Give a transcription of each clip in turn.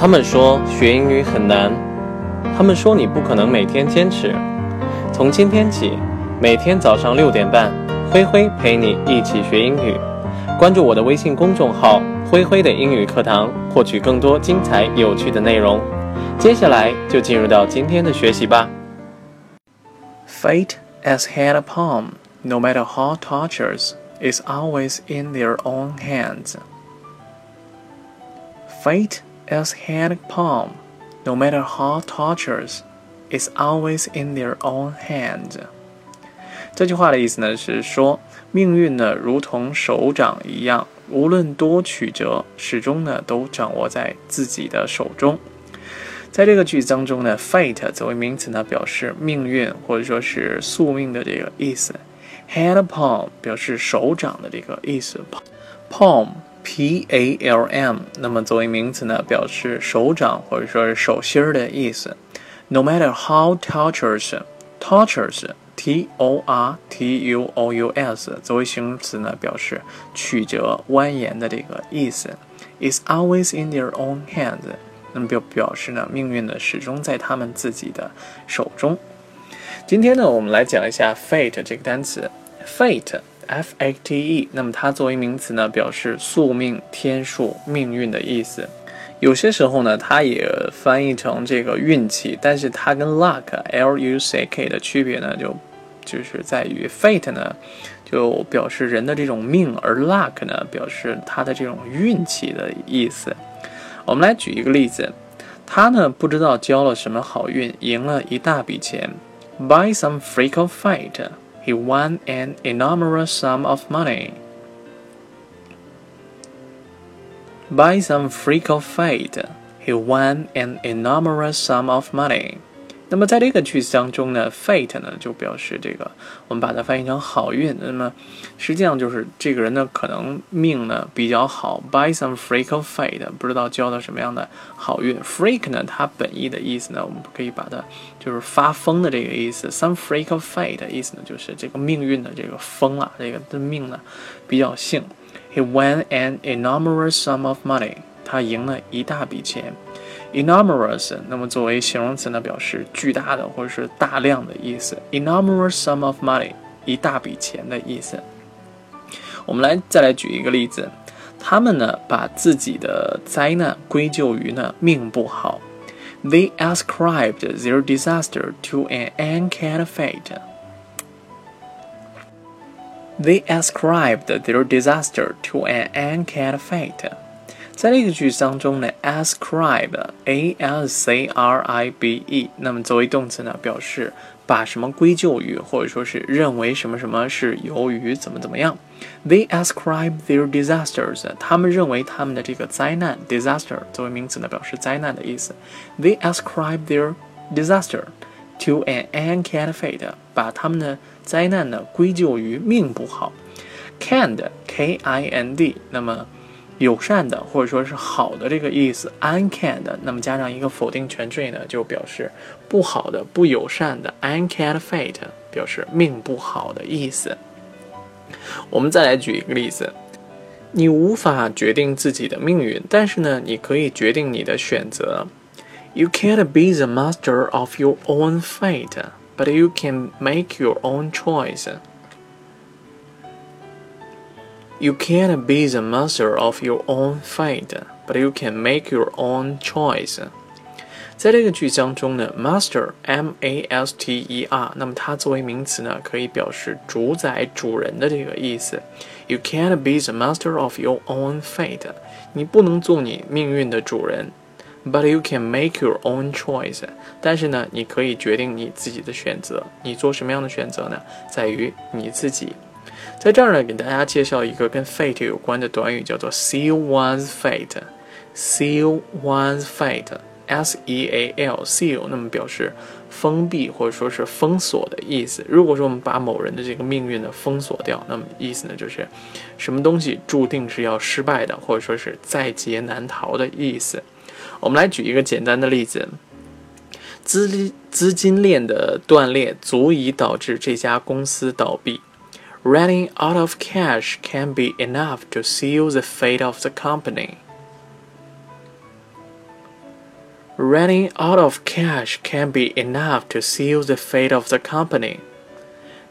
他们说学英语很难，他们说你不可能每天坚持。从今天起，每天早上六点半，灰灰陪你一起学英语。关注我的微信公众号“灰灰的英语课堂”，获取更多精彩有趣的内容。接下来就进入到今天的学习吧。Fate as head a palm, no matter how tortures, is always in their own hands. Fate as had palm, no matter how tortures, is always in their own hands。这句话的意思呢是说，命运呢如同手掌一样，无论多曲折，始终呢都掌握在自己的手中。在这个句子当中呢，fate 作为名词呢表示命运或者说是宿命的这个意思，had palm 表示手掌的这个意思，palm。P A L M，那么作为名词呢，表示手掌或者说是手心儿的意思。No matter how tortuous，tortuous，T O R T U O U S，作为形容词呢，表示曲折蜿蜒的这个意思。Is always in their own hands，那么表表示呢，命运呢始终在他们自己的手中。今天呢，我们来讲一下 fate 这个单词，fate。F A T E，那么它作为名词呢，表示宿命、天数、命运的意思。有些时候呢，它也翻译成这个运气，但是它跟 luck L U C K 的区别呢，就就是在于 fate 呢，就表示人的这种命，而 luck 呢，表示他的这种运气的意思。我们来举一个例子，他呢不知道交了什么好运，赢了一大笔钱，buy some freak of fate。He won an enormous sum of money. By some freak of fate, he won an enormous sum of money. 那么在这个句子当中呢，fate 呢就表示这个，我们把它翻译成好运。那么实际上就是这个人呢可能命呢比较好。By some freak of fate，不知道交到什么样的好运。Freak 呢，它本意的意思呢，我们可以把它就是发疯的这个意思。Some freak of fate 意思呢就是这个命运的这个疯了，这个的命呢比较幸。He won an enormous sum of money，他赢了一大笔钱。enormous，那么作为形容词呢，表示巨大的或者是大量的意思。enormous sum of money，一大笔钱的意思。我们来再来举一个例子，他们呢把自己的灾难归咎于呢命不好。They ascribed their disaster to an uncanny fate. They ascribed their disaster to an uncanny fate. 在这个句子当中呢，ascribe，a s c r i b e，那么作为动词呢，表示把什么归咎于，或者说是认为什么什么是由于怎么怎么样。They ascribe their disasters，他们认为他们的这个灾难，disaster 作为名词呢，表示灾难的意思。They ascribe their disaster to an uncanny fate，把他们的灾难呢归咎于命不好。Kind，k i n d，那么。友善的或者说是好的这个意思，unkind，那么加上一个否定前缀呢，就表示不好的、不友善的，unkind fate，表示命不好的意思。我们再来举一个例子，你无法决定自己的命运，但是呢，你可以决定你的选择。You can't be the master of your own fate, but you can make your own choice. You can't be the master of your own fate, but you can make your own choice. 在这个句子当中呢，master m a s t e r，那么它作为名词呢，可以表示主宰、主人的这个意思。You can't be the master of your own fate，你不能做你命运的主人。But you can make your own choice，但是呢，你可以决定你自己的选择。你做什么样的选择呢？在于你自己。 在这儿呢，给大家介绍一个跟 fate 有关的短语，叫做 seal one's fate。seal one's fate，s e a l，seal，那么表示封闭或者说是封锁的意思。如果说我们把某人的这个命运呢封锁掉，那么意思呢就是什么东西注定是要失败的，或者说是在劫难逃的意思。我们来举一个简单的例子：资资金链的断裂足以导致这家公司倒闭。running out of cash can be enough to seal the fate of the company. Running out of cash can be enough to seal the fate of the company。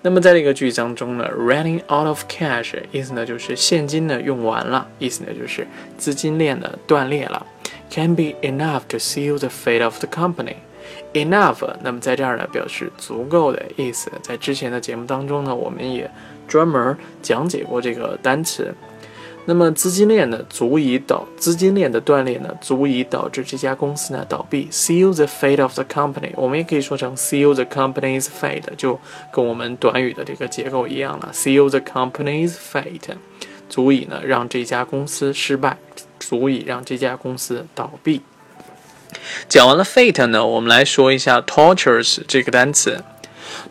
那么在这个句子当中呢，running out of cash 意思呢就是现金呢用完了，意思呢就是资金链呢断裂了。Can be enough to seal the fate of the company。Enough，那么在这儿呢表示足够的意思。在之前的节目当中呢，我们也 专门讲解过这个单词。那么资金链呢，足以导资金链的断裂呢，足以导致这家公司呢倒闭。Seal the fate of the company，我们也可以说成 seal the company's fate，就跟我们短语的这个结构一样了。Seal the company's fate，足以呢让这家公司失败，足以让这家公司倒闭。讲完了 fate 呢，我们来说一下 tortures 这个单词。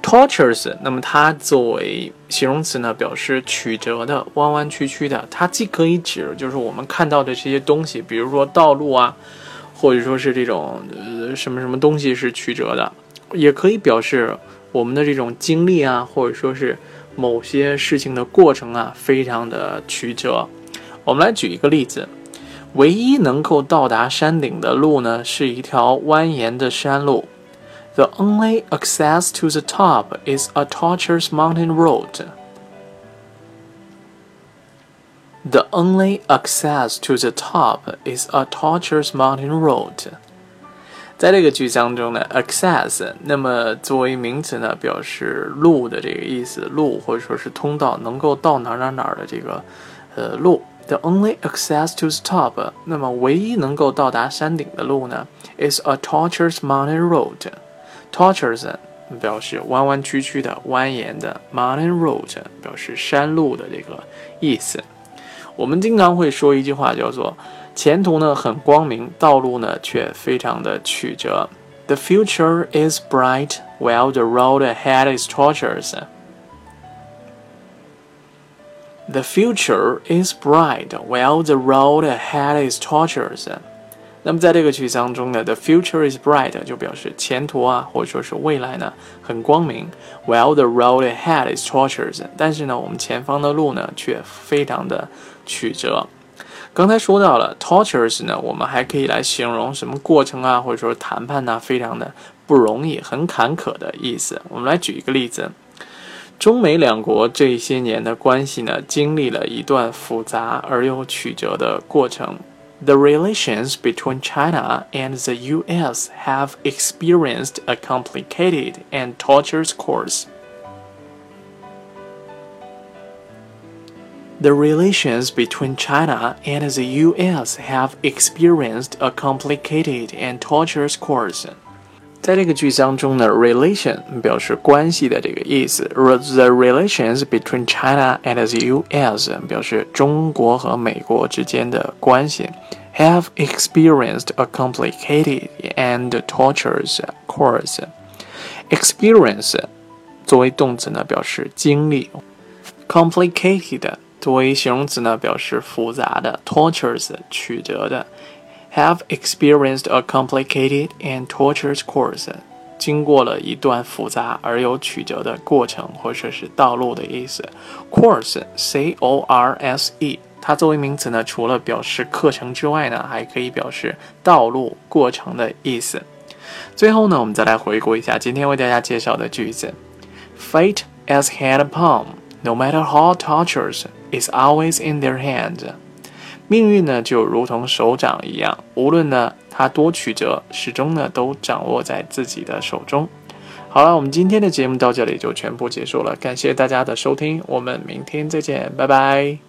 tortures，那么它作为形容词呢，表示曲折的、弯弯曲曲的。它既可以指就是我们看到的这些东西，比如说道路啊，或者说是这种呃什么什么东西是曲折的，也可以表示我们的这种经历啊，或者说是某些事情的过程啊，非常的曲折。我们来举一个例子，唯一能够到达山顶的路呢，是一条蜿蜒的山路。The only access to the top is a tortuous mountain road. The only access to the top is a tortuous mountain road. 在这个句子当中呢，access 那么作为名词呢，表示路的这个意思，路或者说是通道，能够到哪哪哪的这个呃路。The only access to the top，那么唯一能够到达山顶的路呢，is a tortuous mountain road。 Tortuous 表示弯弯曲曲的、蜿蜒的，Mountain road 表示山路的这个意思。我们经常会说一句话，叫做“前途呢很光明，道路呢却非常的曲折”。The future is bright while the road ahead is tortuous. The future is bright while the road ahead is tortuous. 那么在这个句子当中呢，the future is bright 就表示前途啊，或者说是未来呢很光明，while the road ahead is tortuous。但是呢，我们前方的路呢却非常的曲折。刚才说到了 tortuous 呢，我们还可以来形容什么过程啊，或者说谈判呢，非常的不容易，很坎坷的意思。我们来举一个例子，中美两国这些年的关系呢，经历了一段复杂而又曲折的过程。The relations between China and the US have experienced a complicated and tortuous course. The relations between China and the US have experienced a complicated and tortuous course. 在这个句子当中呢，relation 表示关系的这个意思。The relations between China and the U.S. 表示中国和美国之间的关系。Have experienced a complicated and tortuous course. Experience 作为动词呢，表示经历。Complicated 作为形容词呢，表示复杂的。Tortuous 曲折的。 Have experienced a complicated and tortuous course，经过了一段复杂而又曲折的过程，或者是道路的意思。course，c o r s e，它作为名词呢，除了表示课程之外呢，还可以表示道路过程的意思。最后呢，我们再来回顾一下今天为大家介绍的句子：Fate as hand palm, no matter how tortuous, is always in their hands. 命运呢，就如同手掌一样，无论呢它多曲折，始终呢都掌握在自己的手中。好了，我们今天的节目到这里就全部结束了，感谢大家的收听，我们明天再见，拜拜。